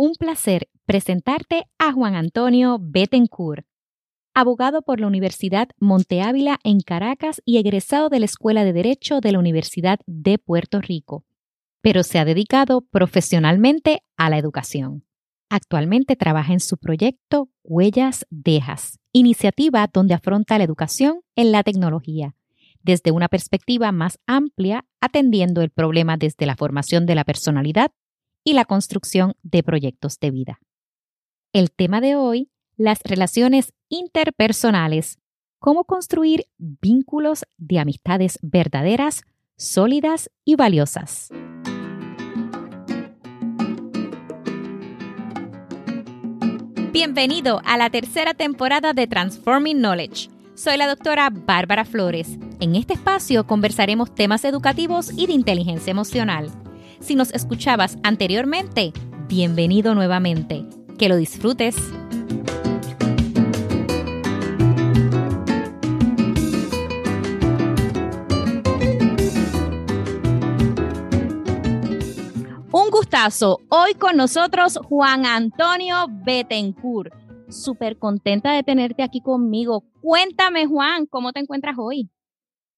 un placer presentarte a Juan Antonio Betancourt, abogado por la Universidad Monte Ávila en Caracas y egresado de la Escuela de Derecho de la Universidad de Puerto Rico, pero se ha dedicado profesionalmente a la educación. Actualmente trabaja en su proyecto Huellas Dejas, iniciativa donde afronta la educación en la tecnología, desde una perspectiva más amplia, atendiendo el problema desde la formación de la personalidad y la construcción de proyectos de vida. El tema de hoy, las relaciones interpersonales, cómo construir vínculos de amistades verdaderas, sólidas y valiosas. Bienvenido a la tercera temporada de Transforming Knowledge. Soy la doctora Bárbara Flores. En este espacio conversaremos temas educativos y de inteligencia emocional si nos escuchabas anteriormente, bienvenido nuevamente. Que lo disfrutes. Un gustazo. Hoy con nosotros Juan Antonio Betancourt. Súper contenta de tenerte aquí conmigo. Cuéntame, Juan, ¿cómo te encuentras hoy?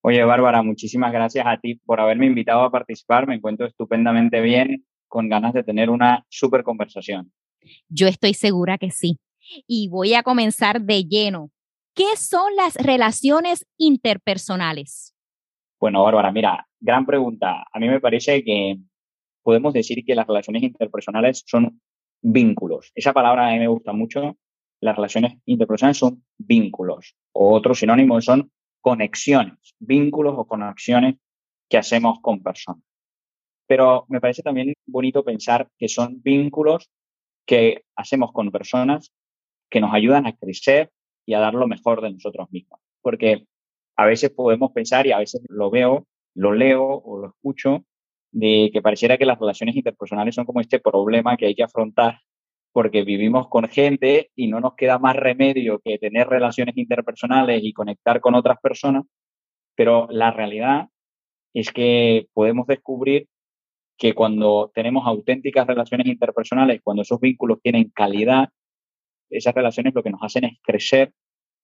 Oye, Bárbara, muchísimas gracias a ti por haberme invitado a participar. Me encuentro estupendamente bien, con ganas de tener una súper conversación. Yo estoy segura que sí. Y voy a comenzar de lleno. ¿Qué son las relaciones interpersonales? Bueno, Bárbara, mira, gran pregunta. A mí me parece que podemos decir que las relaciones interpersonales son vínculos. Esa palabra a mí me gusta mucho. Las relaciones interpersonales son vínculos. O otro sinónimo son conexiones, vínculos o conexiones que hacemos con personas. Pero me parece también bonito pensar que son vínculos que hacemos con personas que nos ayudan a crecer y a dar lo mejor de nosotros mismos. Porque a veces podemos pensar, y a veces lo veo, lo leo o lo escucho, de que pareciera que las relaciones interpersonales son como este problema que hay que afrontar porque vivimos con gente y no nos queda más remedio que tener relaciones interpersonales y conectar con otras personas, pero la realidad es que podemos descubrir que cuando tenemos auténticas relaciones interpersonales, cuando esos vínculos tienen calidad, esas relaciones lo que nos hacen es crecer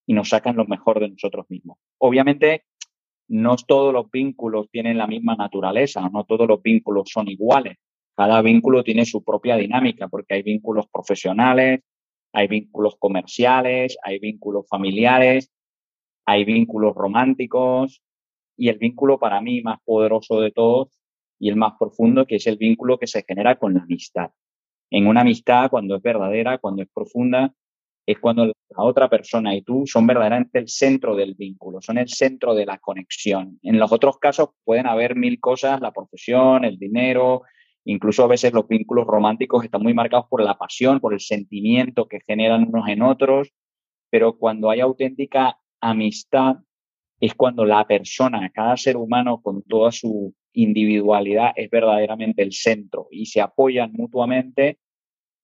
y nos sacan lo mejor de nosotros mismos. Obviamente, no todos los vínculos tienen la misma naturaleza, no todos los vínculos son iguales. Cada vínculo tiene su propia dinámica porque hay vínculos profesionales, hay vínculos comerciales, hay vínculos familiares, hay vínculos románticos y el vínculo para mí más poderoso de todos y el más profundo que es el vínculo que se genera con la amistad. En una amistad, cuando es verdadera, cuando es profunda, es cuando la otra persona y tú son verdaderamente el centro del vínculo, son el centro de la conexión. En los otros casos pueden haber mil cosas, la profesión, el dinero, Incluso a veces los vínculos románticos están muy marcados por la pasión, por el sentimiento que generan unos en otros, pero cuando hay auténtica amistad es cuando la persona, cada ser humano con toda su individualidad es verdaderamente el centro y se apoyan mutuamente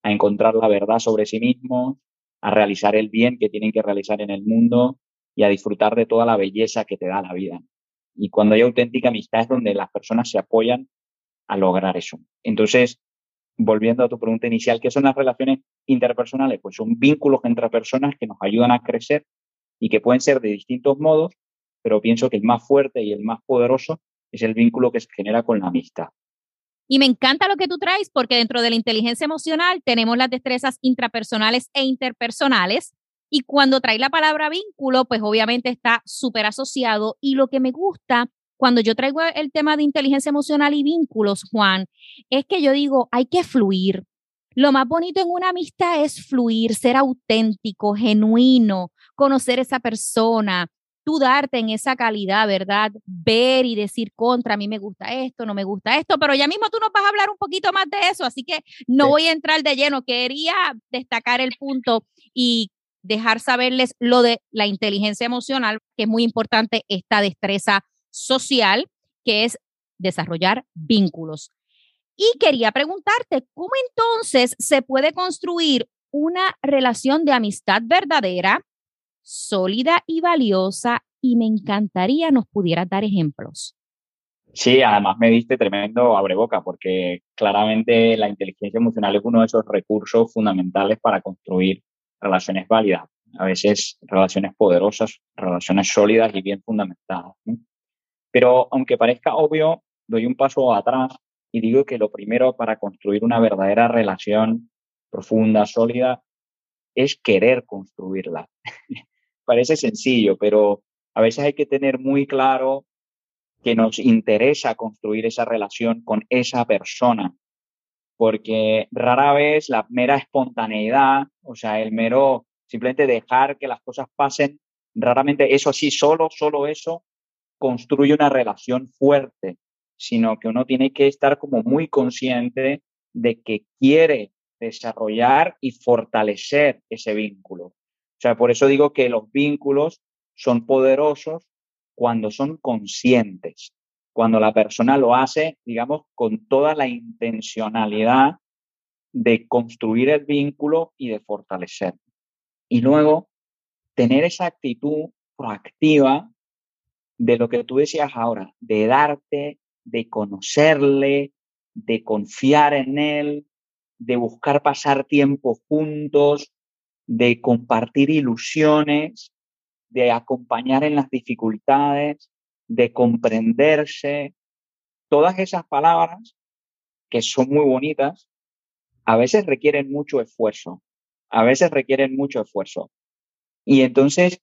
a encontrar la verdad sobre sí mismos, a realizar el bien que tienen que realizar en el mundo y a disfrutar de toda la belleza que te da la vida. Y cuando hay auténtica amistad es donde las personas se apoyan a lograr eso. Entonces, volviendo a tu pregunta inicial, ¿qué son las relaciones interpersonales? Pues son vínculos entre personas que nos ayudan a crecer y que pueden ser de distintos modos, pero pienso que el más fuerte y el más poderoso es el vínculo que se genera con la amistad. Y me encanta lo que tú traes porque dentro de la inteligencia emocional tenemos las destrezas intrapersonales e interpersonales. Y cuando trae la palabra vínculo, pues obviamente está súper asociado. Y lo que me gusta cuando yo traigo el tema de inteligencia emocional y vínculos, Juan, es que yo digo, hay que fluir. Lo más bonito en una amistad es fluir, ser auténtico, genuino, conocer esa persona, tú darte en esa calidad, ¿verdad? Ver y decir contra, a mí me gusta esto, no me gusta esto, pero ya mismo tú nos vas a hablar un poquito más de eso, así que no voy a entrar de lleno. Quería destacar el punto y dejar saberles lo de la inteligencia emocional, que es muy importante esta destreza social, que es desarrollar vínculos. Y quería preguntarte, ¿cómo entonces se puede construir una relación de amistad verdadera, sólida y valiosa? Y me encantaría nos pudieras dar ejemplos. Sí, además me diste tremendo abreboca porque claramente la inteligencia emocional es uno de esos recursos fundamentales para construir relaciones válidas, a veces relaciones poderosas, relaciones sólidas y bien fundamentadas. Pero aunque parezca obvio, doy un paso atrás y digo que lo primero para construir una verdadera relación profunda, sólida, es querer construirla. Parece sencillo, pero a veces hay que tener muy claro que nos interesa construir esa relación con esa persona, porque rara vez la mera espontaneidad, o sea, el mero simplemente dejar que las cosas pasen, raramente eso sí, solo, solo eso construye una relación fuerte, sino que uno tiene que estar como muy consciente de que quiere desarrollar y fortalecer ese vínculo. O sea, por eso digo que los vínculos son poderosos cuando son conscientes, cuando la persona lo hace, digamos, con toda la intencionalidad de construir el vínculo y de fortalecer. Y luego, tener esa actitud proactiva de lo que tú decías ahora, de darte, de conocerle, de confiar en él, de buscar pasar tiempo juntos, de compartir ilusiones de acompañar en las dificultades, de comprenderse. Todas esas palabras, que son muy bonitas, a veces requieren mucho esfuerzo, a veces requieren mucho esfuerzo. Y entonces,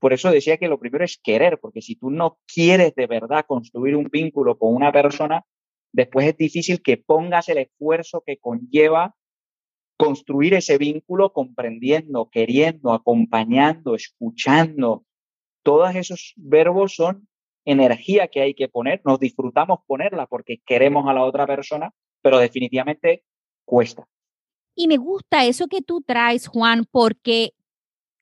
por eso decía que lo primero es querer, porque si tú no quieres de verdad construir un vínculo con una persona, después es difícil que pongas el esfuerzo que conlleva construir ese vínculo comprendiendo, queriendo, acompañando, escuchando. Todos esos verbos son energía que hay que poner, nos disfrutamos ponerla porque queremos a la otra persona, pero definitivamente cuesta. Y me gusta eso que tú traes, Juan, porque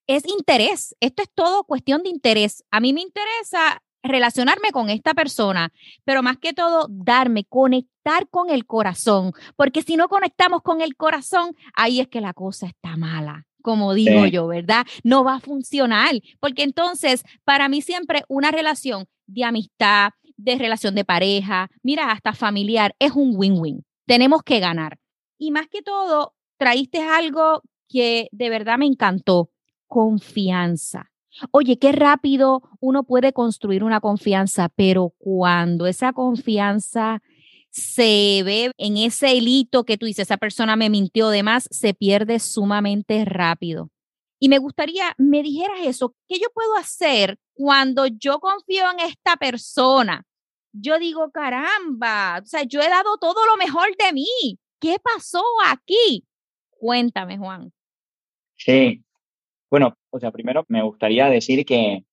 es interés. Esto es todo cuestión de interés. A mí me interesa relacionarme con esta persona, pero más que todo darme, conectar con el corazón, porque si no conectamos con el corazón, ahí es que la cosa está mala como digo yo, ¿verdad? No va a funcionar, porque entonces para mí siempre una relación de amistad, de relación de pareja, mira, hasta familiar, es un win-win. Tenemos que ganar. Y más que todo, traíste algo que de verdad me encantó, confianza. Oye, qué rápido uno puede construir una confianza, pero cuando esa confianza se ve en ese hilito que tú dices, esa persona me mintió de más, se pierde sumamente rápido. Y me gustaría, me dijeras eso, ¿qué yo puedo hacer cuando yo confío en esta persona? Yo digo, caramba, o sea, yo he dado todo lo mejor de mí. ¿Qué pasó aquí? Cuéntame, Juan. Sí, bueno, o sea, primero me gustaría decir que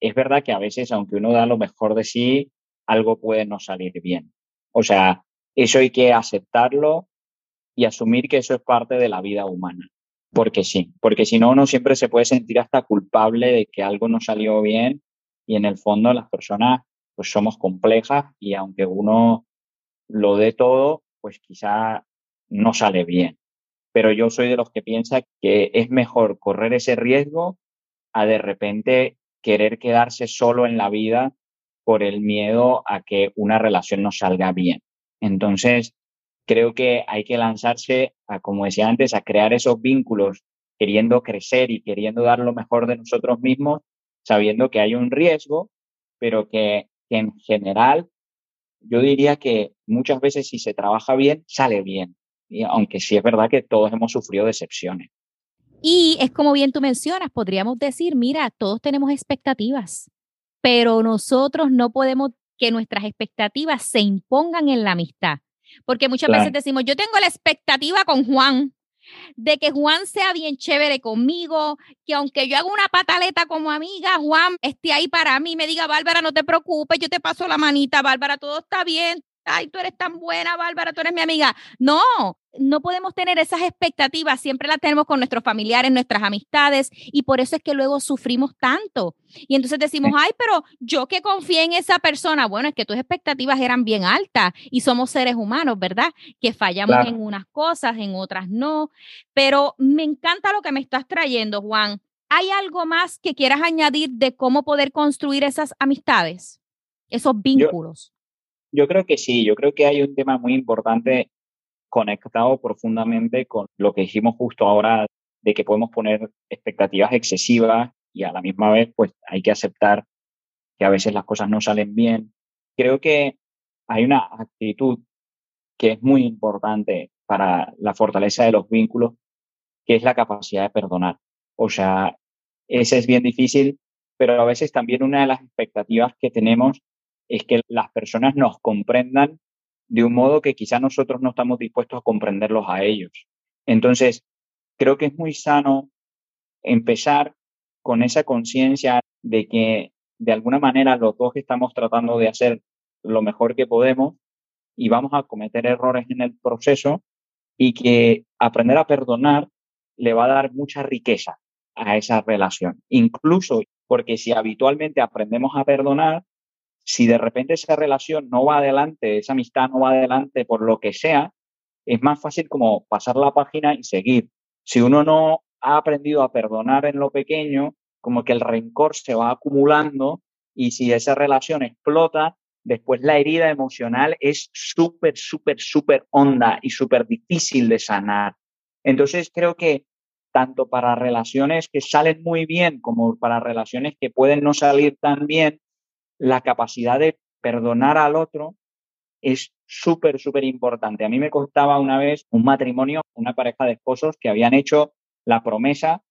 es verdad que a veces, aunque uno da lo mejor de sí, algo puede no salir bien. O sea, eso hay que aceptarlo y asumir que eso es parte de la vida humana. Porque sí, porque si no, uno siempre se puede sentir hasta culpable de que algo no salió bien y en el fondo las personas pues somos complejas y aunque uno lo dé todo, pues quizá no sale bien pero yo soy de los que piensa que es mejor correr ese riesgo a de repente querer quedarse solo en la vida por el miedo a que una relación no salga bien. Entonces, creo que hay que lanzarse a, como decía antes, a crear esos vínculos queriendo crecer y queriendo dar lo mejor de nosotros mismos, sabiendo que hay un riesgo, pero que, que en general yo diría que muchas veces si se trabaja bien, sale bien aunque sí es verdad que todos hemos sufrido decepciones. Y es como bien tú mencionas, podríamos decir, mira, todos tenemos expectativas, pero nosotros no podemos que nuestras expectativas se impongan en la amistad. Porque muchas veces decimos, yo tengo la expectativa con Juan, de que Juan sea bien chévere conmigo, que aunque yo haga una pataleta como amiga, Juan esté ahí para mí, me diga, Bárbara, no te preocupes, yo te paso la manita, Bárbara, todo está bien, ay, tú eres tan buena, Bárbara, tú eres mi amiga. No, no podemos tener esas expectativas, siempre las tenemos con nuestros familiares, nuestras amistades, y por eso es que luego sufrimos tanto. Y entonces decimos, ay, pero yo que confié en esa persona, bueno, es que tus expectativas eran bien altas y somos seres humanos, ¿verdad? Que fallamos en unas cosas, en otras no. Pero me encanta lo que me estás trayendo, Juan. ¿Hay algo más que quieras añadir de cómo poder construir esas amistades, esos vínculos? Yo creo que sí, yo creo que hay un tema muy importante conectado profundamente con lo que dijimos justo ahora de que podemos poner expectativas excesivas y a la misma vez pues hay que aceptar que a veces las cosas no salen bien. Creo que hay una actitud que es muy importante para la fortaleza de los vínculos, que es la capacidad de perdonar. O sea, ese es bien difícil, pero a veces también una de las expectativas que tenemos es que las personas nos comprendan de un modo que quizá nosotros no estamos dispuestos a comprenderlos a ellos. Entonces, creo que es muy sano empezar con esa conciencia de que de alguna manera los dos estamos tratando de hacer lo mejor que podemos y vamos a cometer errores en el proceso y que aprender a perdonar le va a dar mucha riqueza a esa relación. Incluso porque si habitualmente aprendemos a perdonar, si de repente esa relación no va adelante, esa amistad no va adelante por lo que sea, es más fácil como pasar la página y seguir. Si uno no ha aprendido a perdonar en lo pequeño, como que el rencor se va acumulando y si esa relación explota, después la herida emocional es súper, súper, súper honda y súper difícil de sanar. Entonces creo que tanto para relaciones que salen muy bien como para relaciones que pueden no salir tan bien, la capacidad de perdonar al otro es súper, súper importante. A mí me costaba una vez un matrimonio, una pareja de esposos que habían hecho la promesa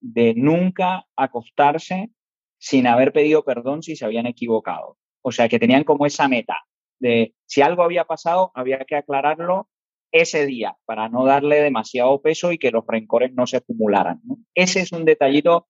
de nunca acostarse sin haber pedido perdón si se habían equivocado. O sea, que tenían como esa meta de si algo había pasado, había que aclararlo ese día para no darle demasiado peso y que los rencores no se acumularan. Ese es un detallito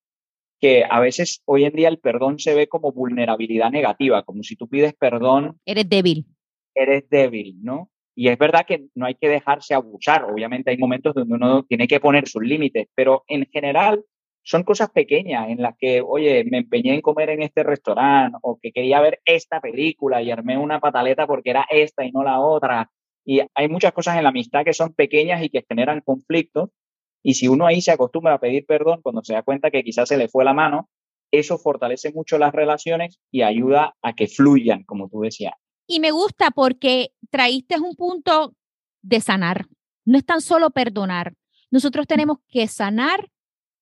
que a veces hoy en día el perdón se ve como vulnerabilidad negativa, como si tú pides perdón. Eres débil. Eres débil, ¿no? Y es verdad que no hay que dejarse abusar. Obviamente hay momentos donde uno tiene que poner sus límites, pero en general son cosas pequeñas en las que, oye, me empeñé en comer en este restaurante o que quería ver esta película y armé una pataleta porque era esta y no la otra. Y hay muchas cosas en la amistad que son pequeñas y que generan conflictos. Y si uno ahí se acostumbra a pedir perdón cuando se da cuenta que quizás se le fue la mano, eso fortalece mucho las relaciones y ayuda a que fluyan, como tú decías. Y me gusta porque traíste un punto de sanar. No es tan solo perdonar. Nosotros tenemos que sanar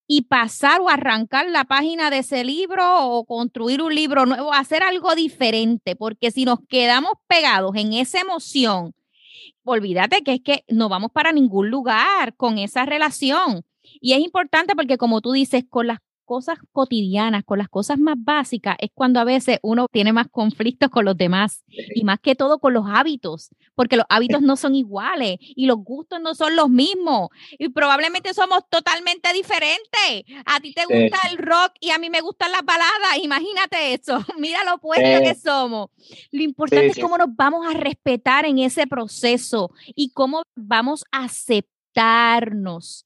y pasar o arrancar la página de ese libro o construir un libro nuevo, hacer algo diferente, porque si nos quedamos pegados en esa emoción, olvídate que es que no vamos para ningún lugar con esa relación. Y es importante porque como tú dices, con las cosas cotidianas, con las cosas más básicas, es cuando a veces uno tiene más conflictos con los demás y más que todo con los hábitos, porque los hábitos no son iguales y los gustos no son los mismos y probablemente somos totalmente diferentes. A ti te gusta el rock y a mí me gustan las baladas, imagínate eso, mira lo opuesto que somos. Lo importante es cómo nos vamos a respetar en ese proceso y cómo vamos a aceptar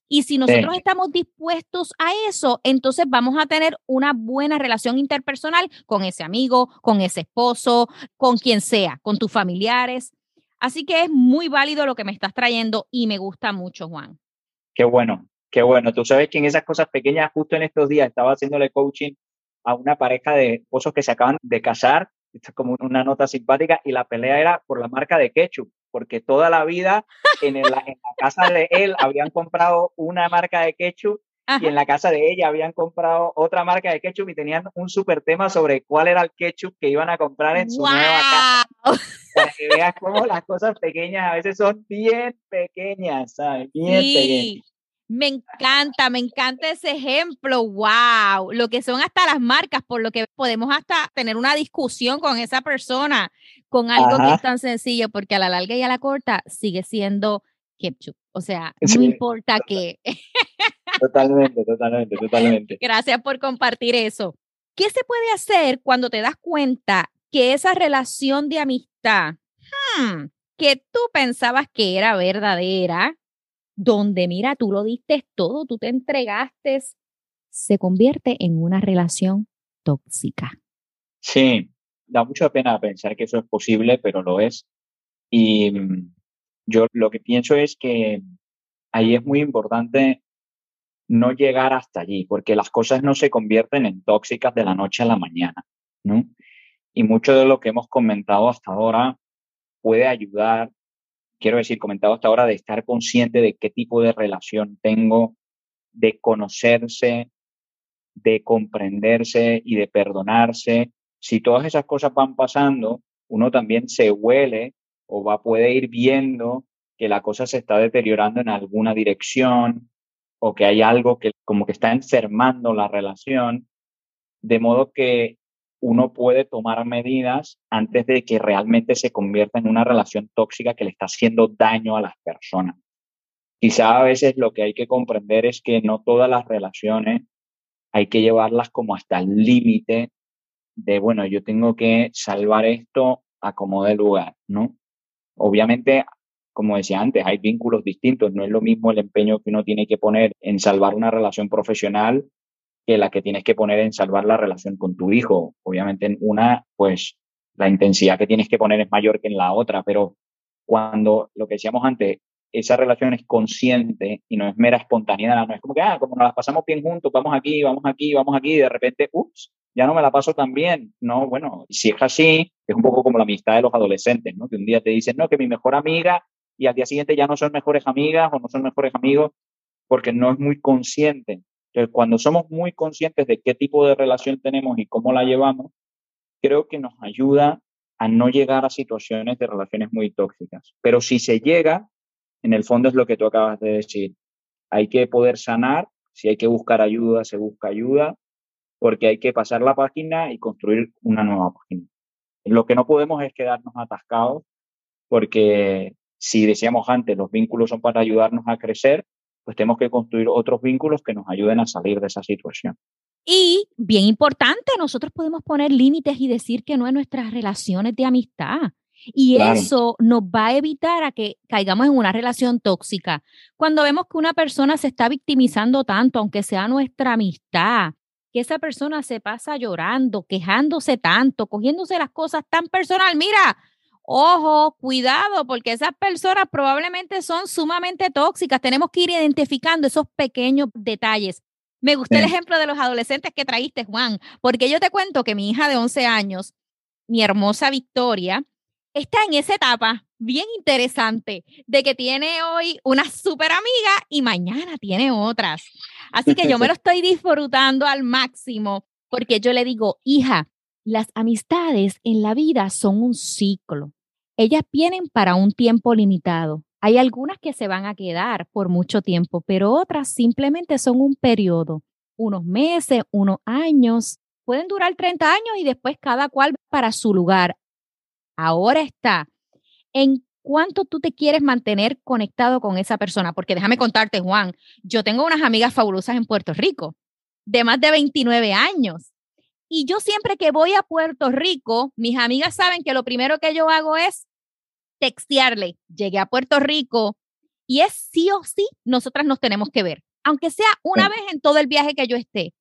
y si nosotros estamos dispuestos a eso, entonces vamos a tener una buena relación interpersonal con ese amigo, con ese esposo, con quien sea, con tus familiares. Así que es muy válido lo que me estás trayendo y me gusta mucho, Juan. Qué bueno, qué bueno. Tú sabes que en esas cosas pequeñas, justo en estos días, estaba haciéndole coaching a una pareja de esposos que se acaban de casar. Esto es como una nota simpática y la pelea era por la marca de ketchup porque toda la vida en, la casa de él habían comprado una marca de ketchup y en la casa de ella habían comprado otra marca de ketchup y tenían un súper tema sobre cuál era el ketchup que iban a comprar en su nueva casa. Para que veas cómo las cosas pequeñas a veces son bien pequeñas, ¿sabes? Bien pequeñas. Me encanta, me encanta ese ejemplo. Wow, lo que son hasta las marcas, por lo que podemos hasta tener una discusión con esa persona con algo que es tan sencillo, porque a la larga y a la corta sigue siendo ketchup. O sea, no importa qué. Totalmente, totalmente, totalmente. Gracias por compartir eso. ¿Qué se puede hacer cuando te das cuenta que esa relación de amistad hmm, que tú pensabas que era verdadera, donde mira, tú lo diste todo, tú te entregaste, se convierte en una relación tóxica. Sí, da mucha pena pensar que eso es posible, pero lo es. Y mm, yo lo que pienso es que ahí es muy importante no llegar hasta allí, porque las cosas no se convierten en tóxicas de la noche a la mañana, ¿no? Y mucho de lo que hemos comentado hasta ahora puede ayudar, quiero decir, comentado hasta ahora, de estar consciente de qué tipo de relación tengo, de conocerse, de comprenderse y de perdonarse. Si todas esas cosas van pasando, uno también se huele o va, puede ir viendo que la cosa se está deteriorando en alguna dirección o que hay algo que como que está enfermando la relación, de modo que uno puede tomar medidas antes de que realmente se convierta en una relación tóxica que le está haciendo daño a las personas. Quizá a veces lo que hay que comprender es que no todas las relaciones hay que llevarlas como hasta el límite de, bueno, yo tengo que salvar esto a como de lugar, ¿no? Obviamente, como decía antes, hay vínculos distintos, no es lo mismo el empeño que uno tiene que poner en salvar una relación profesional que la que tienes que poner en salvar la relación con tu hijo. Obviamente en una, pues la intensidad que tienes que poner es mayor que en la otra, pero cuando lo que decíamos antes, esa relación es consciente y no es mera espontaneidad, no es como que, ah, como nos las pasamos bien juntos, vamos aquí, vamos aquí, vamos aquí, y de repente, ups, ya no me la paso tan bien. No, bueno, si es así, es un poco como la amistad de los adolescentes, ¿no? Que un día te dicen, no, que mi mejor amiga, y al día siguiente ya no son mejores amigas o no son mejores amigos, porque no es muy consciente entonces, cuando somos muy conscientes de qué tipo de relación tenemos y cómo la llevamos, creo que nos ayuda a no llegar a situaciones de relaciones muy tóxicas. Pero si se llega, en el fondo es lo que tú acabas de decir. Hay que poder sanar, si hay que buscar ayuda, se busca ayuda, porque hay que pasar la página y construir una nueva página. Lo que no podemos es quedarnos atascados, porque si decíamos antes, los vínculos son para ayudarnos a crecer, pues tenemos que construir otros vínculos que nos ayuden a salir de esa situación. Y bien importante, nosotros podemos poner límites y decir que no en nuestras relaciones de amistad. Y eso nos va a evitar a que caigamos en una relación tóxica. Cuando vemos que una persona se está victimizando tanto, aunque sea nuestra amistad, que esa persona se pasa llorando, quejándose tanto, cogiéndose las cosas tan personal, mira, Ojo, cuidado, porque esas personas probablemente son sumamente tóxicas. Tenemos que ir identificando esos pequeños detalles. Me gustó el ejemplo de los adolescentes que traíste, Juan, porque yo te cuento que mi hija de 11 años, mi hermosa Victoria, está en esa etapa bien interesante de que tiene hoy una súper amiga y mañana tiene otras. Así que yo me lo estoy disfrutando al máximo porque yo le digo, hija, las amistades en la vida son un ciclo. Ellas vienen para un tiempo limitado. Hay algunas que se van a quedar por mucho tiempo, pero otras simplemente son un periodo, unos meses, unos años. Pueden durar 30 años y después cada cual para su lugar. Ahora está en cuánto tú te quieres mantener conectado con esa persona. Porque déjame contarte, Juan, yo tengo unas amigas fabulosas en Puerto Rico de más de 29 años. Y yo siempre que voy a Puerto Rico, mis amigas saben que lo primero que yo hago es textearle, llegué a Puerto Rico y es sí o sí, nosotras nos tenemos que ver, aunque sea una vez en todo el viaje que yo esté.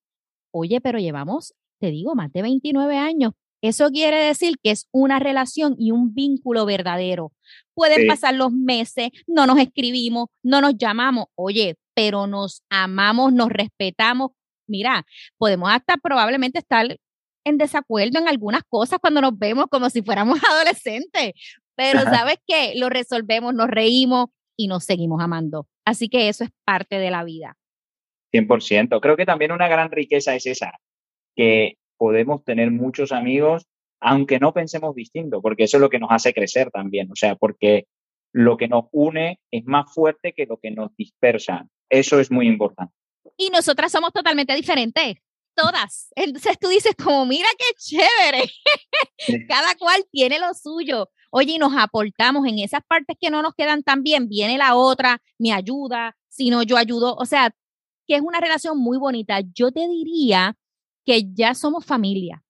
Oye, pero llevamos, te digo, más de 29 años. Eso quiere decir que es una relación y un vínculo verdadero. Pueden pasar los meses, no nos escribimos, no nos llamamos, oye, pero nos amamos, nos respetamos. Mira, podemos hasta probablemente estar en desacuerdo en algunas cosas cuando nos vemos como si fuéramos adolescentes, pero sabes qué, lo resolvemos, nos reímos y nos seguimos amando. Así que eso es parte de la vida. 100%. Creo que también una gran riqueza es esa, que podemos tener muchos amigos aunque no pensemos distinto, porque eso es lo que nos hace crecer también, o sea, porque lo que nos une es más fuerte que lo que nos dispersa. Eso es muy importante. Y nosotras somos totalmente diferentes todas. Entonces tú dices como, mira qué chévere. Cada cual tiene lo suyo. Oye, y nos aportamos en esas partes que no nos quedan tan bien, viene la otra, me ayuda, si no, yo ayudo. O sea, que es una relación muy bonita. Yo te diría que ya somos familia.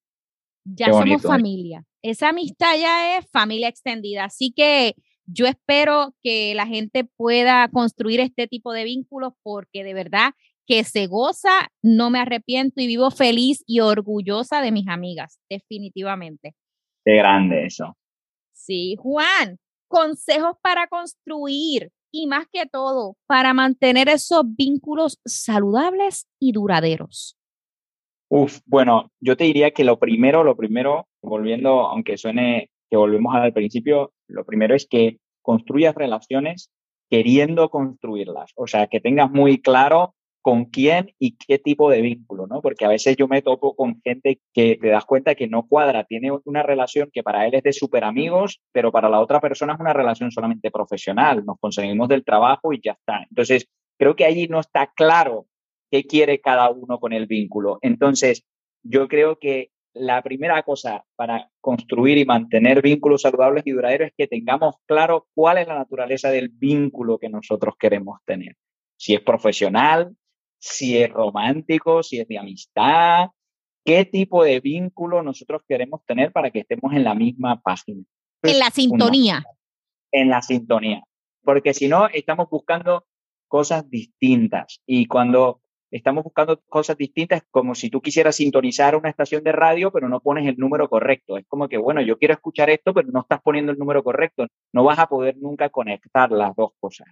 Ya somos ¿eh? familia. Esa amistad ya es familia extendida. Así que yo espero que la gente pueda construir este tipo de vínculos porque de verdad que se goza, no me arrepiento y vivo feliz y orgullosa de mis amigas, definitivamente. Qué grande eso. Sí, Juan, consejos para construir y más que todo, para mantener esos vínculos saludables y duraderos. Uf, bueno, yo te diría que lo primero, lo primero, volviendo, aunque suene que volvemos al principio, lo primero es que construyas relaciones queriendo construirlas, o sea, que tengas muy claro con quién y qué tipo de vínculo, ¿no? Porque a veces yo me topo con gente que te das cuenta que no cuadra, tiene una relación que para él es de súper amigos, pero para la otra persona es una relación solamente profesional, nos conseguimos del trabajo y ya está. Entonces, creo que allí no está claro qué quiere cada uno con el vínculo. Entonces, yo creo que la primera cosa para construir y mantener vínculos saludables y duraderos es que tengamos claro cuál es la naturaleza del vínculo que nosotros queremos tener. Si es profesional, si es romántico, si es de amistad, qué tipo de vínculo nosotros queremos tener para que estemos en la misma página. En la sintonía. En la sintonía. Porque si no, estamos buscando cosas distintas. Y cuando estamos buscando cosas distintas, como si tú quisieras sintonizar una estación de radio, pero no pones el número correcto. Es como que, bueno, yo quiero escuchar esto, pero no estás poniendo el número correcto. No vas a poder nunca conectar las dos cosas.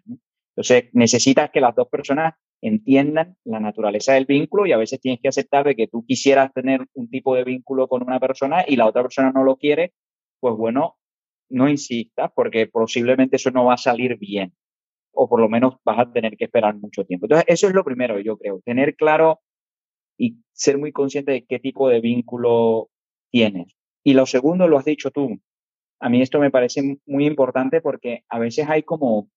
Entonces, necesitas que las dos personas entiendan la naturaleza del vínculo y a veces tienes que aceptar de que tú quisieras tener un tipo de vínculo con una persona y la otra persona no lo quiere, pues bueno, no insistas porque posiblemente eso no va a salir bien o por lo menos vas a tener que esperar mucho tiempo. Entonces, eso es lo primero, yo creo, tener claro y ser muy consciente de qué tipo de vínculo tienes. Y lo segundo, lo has dicho tú. A mí esto me parece muy importante porque a veces hay como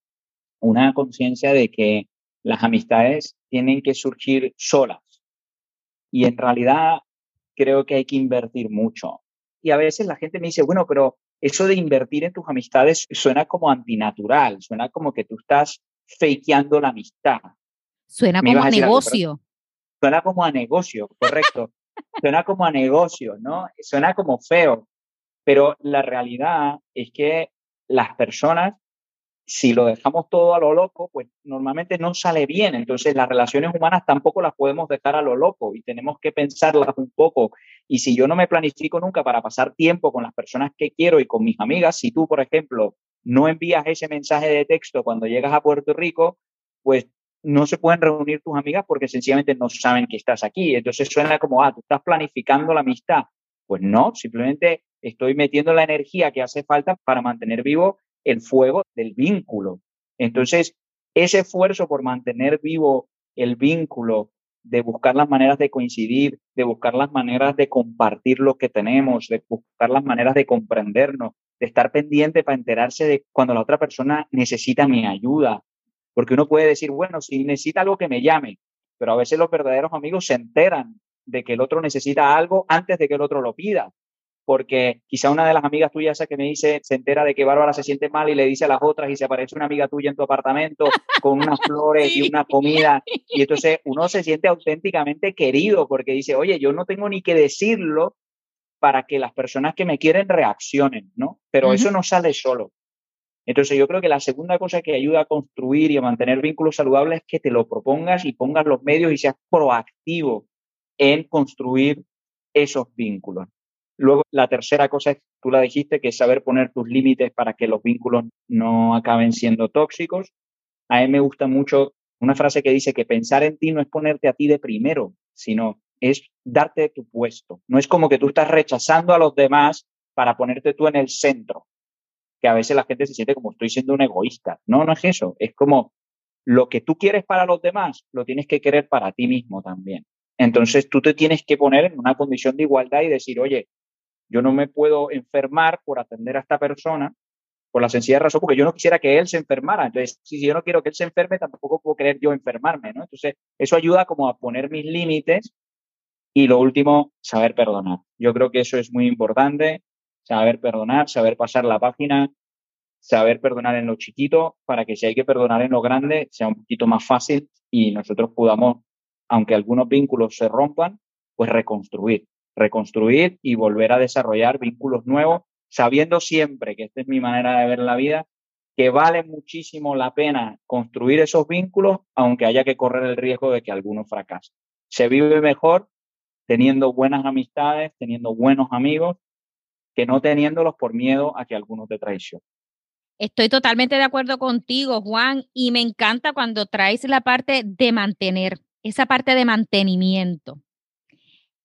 una conciencia de que las amistades tienen que surgir solas. Y en realidad creo que hay que invertir mucho. Y a veces la gente me dice, bueno, pero eso de invertir en tus amistades suena como antinatural, suena como que tú estás fakeando la amistad. Suena como a negocio. suena como a negocio, correcto. suena como a negocio, ¿no? Suena como feo. Pero la realidad es que las personas, si lo dejamos todo a lo loco, pues normalmente no sale bien. Entonces las relaciones humanas tampoco las podemos dejar a lo loco y tenemos que pensarlas un poco y si yo no me planifico nunca para pasar tiempo con las personas que quiero y con mis amigas, si tú, por ejemplo, no envías ese mensaje de texto cuando llegas a Puerto Rico, pues no se pueden reunir tus amigas porque sencillamente no saben que estás aquí. Entonces suena como, ah, tú estás planificando la amistad. Pues no, simplemente estoy metiendo la energía que hace falta para mantener vivo el fuego del vínculo. Entonces, ese esfuerzo por mantener vivo el vínculo de buscar las maneras de coincidir, de buscar las maneras de compartir lo que tenemos, de buscar las maneras de comprendernos, de estar pendiente para enterarse de cuando la otra persona necesita mi ayuda. Porque uno puede decir, bueno, si necesita algo que me llame, pero a veces los verdaderos amigos se enteran de que el otro necesita algo antes de que el otro lo pida porque quizá una de las amigas tuyas esa que me dice, se entera de que Bárbara se siente mal y le dice a las otras y se aparece una amiga tuya en tu apartamento con unas flores y una comida. Y entonces uno se siente auténticamente querido porque dice, oye, yo no tengo ni que decirlo para que las personas que me quieren reaccionen, ¿no? Pero eso no sale solo. Entonces yo creo que la segunda cosa que ayuda a construir y a mantener vínculos saludables es que te lo propongas y pongas los medios y seas proactivo en construir esos vínculos. Luego, la tercera cosa es, tú la dijiste, que es saber poner tus límites para que los vínculos no acaben siendo tóxicos. A mí me gusta mucho una frase que dice que pensar en ti no es ponerte a ti de primero, sino es darte tu puesto. No es como que tú estás rechazando a los demás para ponerte tú en el centro, que a veces la gente se siente como estoy siendo un egoísta. No, no es eso. Es como lo que tú quieres para los demás, lo tienes que querer para ti mismo también. Entonces tú te tienes que poner en una condición de igualdad y decir, oye, yo no me puedo enfermar por atender a esta persona por la sencilla razón porque yo no quisiera que él se enfermara. Entonces, si yo no quiero que él se enferme, tampoco puedo querer yo enfermarme. Entonces, eso ayuda como a poner mis límites y lo último, saber perdonar. Yo creo que eso es muy importante, saber perdonar, saber pasar la página, saber perdonar en lo chiquito para que si hay que perdonar en lo grande sea un poquito más fácil y nosotros podamos, aunque algunos vínculos se rompan, pues reconstruir reconstruir y volver a desarrollar vínculos nuevos, sabiendo siempre que esta es mi manera de ver la vida, que vale muchísimo la pena construir esos vínculos, aunque haya que correr el riesgo de que alguno fracase. Se vive mejor teniendo buenas amistades, teniendo buenos amigos, que no teniéndolos por miedo a que alguno te traicione. Estoy totalmente de acuerdo contigo, Juan, y me encanta cuando traes la parte de mantener, esa parte de mantenimiento,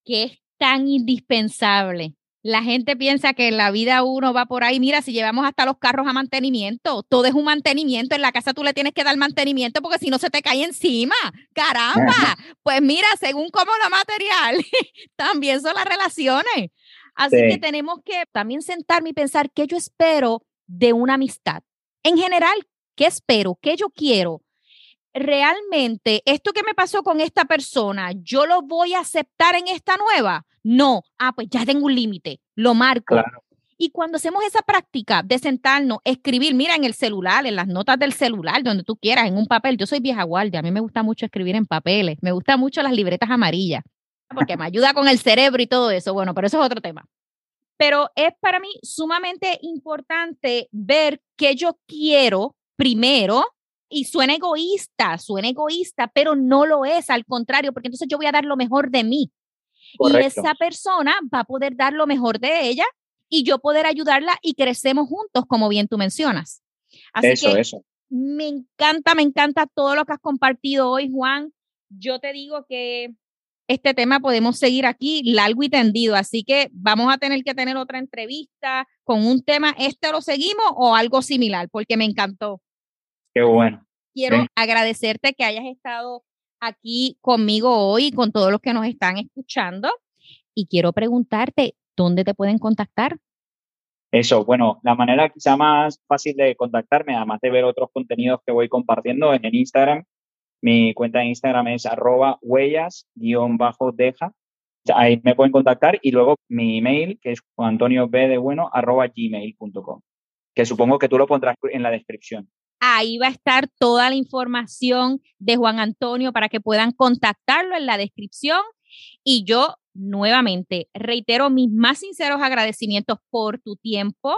que es tan indispensable La gente piensa que en la vida uno va por ahí, mira, si llevamos hasta los carros a mantenimiento, todo es un mantenimiento, en la casa tú le tienes que dar mantenimiento porque si no se te cae encima. Caramba, pues mira, según cómo lo material, también son las relaciones. Así que tenemos que también sentarme y pensar qué yo espero de una amistad. En general, ¿qué espero? ¿Qué yo quiero? Realmente esto que me pasó con esta persona, yo lo voy a aceptar en esta nueva. No, ah, pues ya tengo un límite, lo marco. Y cuando hacemos esa práctica de sentarnos, escribir, mira, en el celular, en las notas del celular, donde tú quieras, en un papel. Yo soy vieja guardia, a mí me gusta mucho escribir en papeles, me gustan mucho las libretas amarillas, porque me ayuda con el cerebro y todo eso. Bueno, pero eso es otro tema. Pero es para mí sumamente importante ver qué yo quiero primero y suena egoísta, suena egoísta, pero no lo es, al contrario, porque entonces yo voy a dar lo mejor de mí. Y esa persona va a poder dar lo mejor de ella y yo poder ayudarla y crecemos juntos, como bien tú mencionas. Así eso, que eso. Me encanta, me encanta todo lo que has compartido hoy, Juan. Yo te digo que este tema podemos seguir aquí largo y tendido, así que vamos a tener que tener otra entrevista con un tema, ¿este lo seguimos o algo similar? Porque me encantó. Qué bueno. Quiero agradecerte que hayas estado aquí conmigo hoy y con todos los que nos están escuchando. Y quiero preguntarte, ¿dónde te pueden contactar? Eso, bueno, la manera quizá más fácil de contactarme, además de ver otros contenidos que voy compartiendo, es en Instagram. Mi cuenta de Instagram es arroba huellas-deja. Ahí me pueden contactar y luego mi email, que es antonio b de bueno, arroba gmail.com, que supongo que tú lo pondrás en la descripción. Ahí va a estar toda la información de Juan Antonio para que puedan contactarlo en la descripción. Y yo nuevamente reitero mis más sinceros agradecimientos por tu tiempo,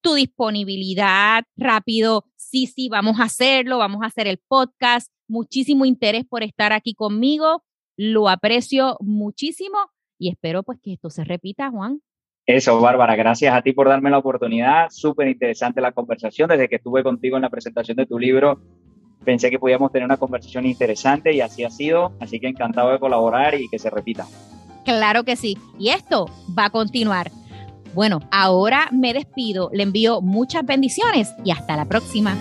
tu disponibilidad, rápido, sí, sí, vamos a hacerlo, vamos a hacer el podcast. Muchísimo interés por estar aquí conmigo. Lo aprecio muchísimo y espero pues que esto se repita, Juan. Eso, Bárbara, gracias a ti por darme la oportunidad. Súper interesante la conversación. Desde que estuve contigo en la presentación de tu libro, pensé que podíamos tener una conversación interesante y así ha sido. Así que encantado de colaborar y que se repita. Claro que sí. Y esto va a continuar. Bueno, ahora me despido, le envío muchas bendiciones y hasta la próxima.